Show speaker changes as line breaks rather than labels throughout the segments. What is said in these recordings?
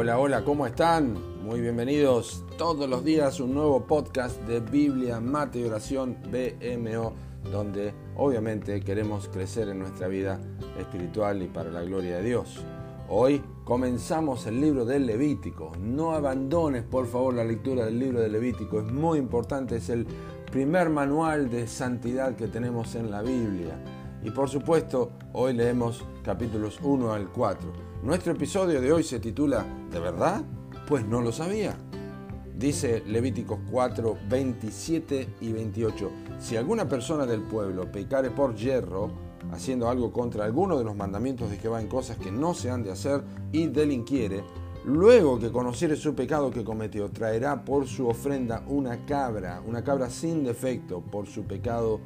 Hola, hola, ¿cómo están? Muy bienvenidos todos los días un nuevo podcast de Biblia, Mate y Oración BMO, donde obviamente queremos crecer en nuestra vida espiritual y para la gloria de Dios. Hoy comenzamos el libro del Levítico. No abandones por favor la lectura del libro del Levítico, es muy importante, es el primer manual de santidad que tenemos en la Biblia. Y por supuesto, hoy leemos capítulos 1 al 4. Nuestro episodio de hoy se titula ¿De verdad? Pues no lo sabía. Dice Levíticos 4, 27 y 28. Si alguna persona del pueblo pecare por hierro, haciendo algo contra alguno de los mandamientos de Jehová en cosas que no se han de hacer y delinquiere, luego que conociere su pecado que cometió, traerá por su ofrenda una cabra, una cabra sin defecto por su pecado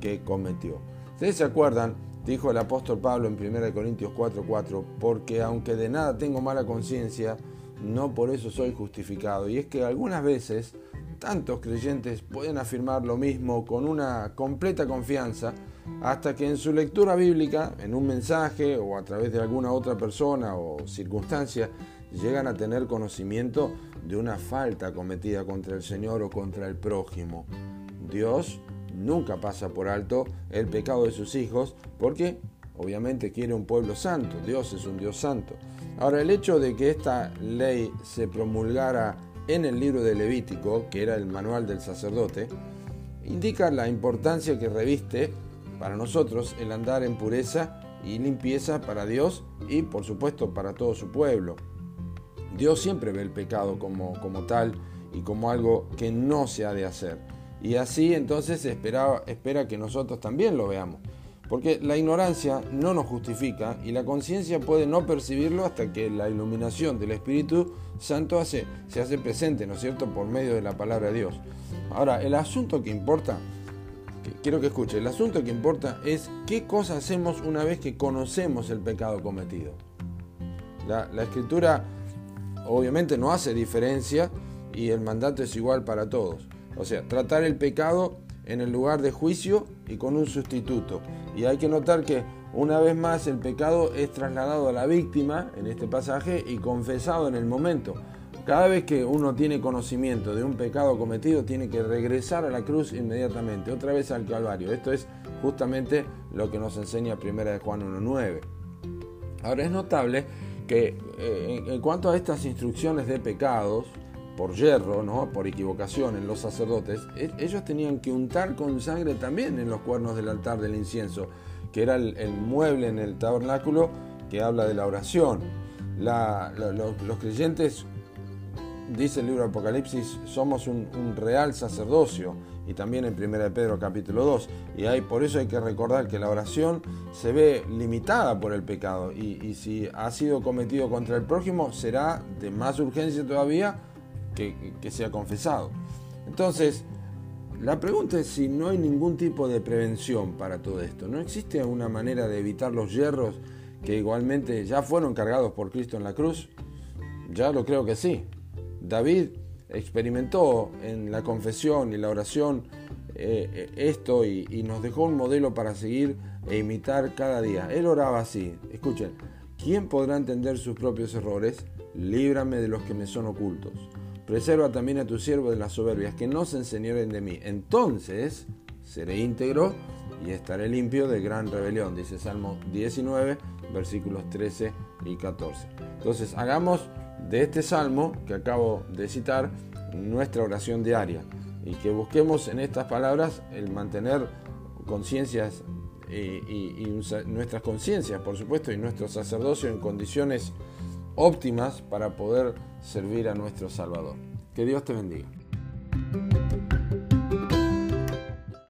que cometió. Ustedes se acuerdan, dijo el apóstol Pablo en 1 Corintios 4:4, porque aunque de nada tengo mala conciencia, no por eso soy justificado. Y es que algunas veces tantos creyentes pueden afirmar lo mismo con una completa confianza, hasta que en su lectura bíblica, en un mensaje o a través de alguna otra persona o circunstancia, llegan a tener conocimiento de una falta cometida contra el Señor o contra el prójimo. Dios nunca pasa por alto el pecado de sus hijos porque obviamente quiere un pueblo santo, Dios es un Dios santo. Ahora, el hecho de que esta ley se promulgara en el libro de Levítico, que era el manual del sacerdote, indica la importancia que reviste para nosotros el andar en pureza y limpieza para Dios y por supuesto para todo su pueblo. Dios siempre ve el pecado como, como tal y como algo que no se ha de hacer. Y así entonces espera, espera que nosotros también lo veamos. Porque la ignorancia no nos justifica y la conciencia puede no percibirlo hasta que la iluminación del Espíritu Santo se hace presente, ¿no es cierto?, por medio de la palabra de Dios. Ahora, el asunto que importa, quiero que escuche, el asunto que importa es qué cosa hacemos una vez que conocemos el pecado cometido. La escritura obviamente no hace diferencia y el mandato es igual para todos. O sea, tratar el pecado en el lugar de juicio y con un sustituto. Y hay que notar que una vez más el pecado es trasladado a la víctima en este pasaje y confesado en el momento. Cada vez que uno tiene conocimiento de un pecado cometido, tiene que regresar a la cruz inmediatamente, otra vez al Calvario. Esto es justamente lo que nos enseña 1 de Juan 1.9. Ahora es notable que eh, en cuanto a estas instrucciones de pecados, por hierro, ¿no? por equivocación en los sacerdotes, e, ellos tenían que untar con sangre también en los cuernos del altar del incienso, que era el, mueble en el tabernáculo que habla de la oración. los creyentes, dice el libro de Apocalipsis, somos un, real sacerdocio, y también en 1 Pedro capítulo 2. Y hay, por eso hay que recordar que la oración se ve limitada por el pecado, y, y si ha sido cometido contra el prójimo, será de más urgencia todavía que, sea confesado. Entonces, la pregunta es si no hay ningún tipo de prevención para todo esto. ¿No existe una manera de evitar los hierros que igualmente ya fueron cargados por Cristo en la cruz? Ya lo creo que sí. David experimentó en la confesión y la oración eh, esto y, nos dejó un modelo para seguir e imitar cada día. Él oraba así. Escuchen, ¿quién podrá entender sus propios errores? Líbrame de los que me son ocultos. Preserva también a tu siervo de las soberbias, que no se enseñoren de mí. Entonces seré íntegro y estaré limpio de gran rebelión, dice Salmo 19, versículos 13 y 14. Entonces hagamos de este salmo que acabo de citar nuestra oración diaria y que busquemos en estas palabras el mantener conciencias y, nuestras conciencias, por supuesto, y nuestro sacerdocio en condiciones óptimas para poder servir a nuestro Salvador. Que Dios te bendiga.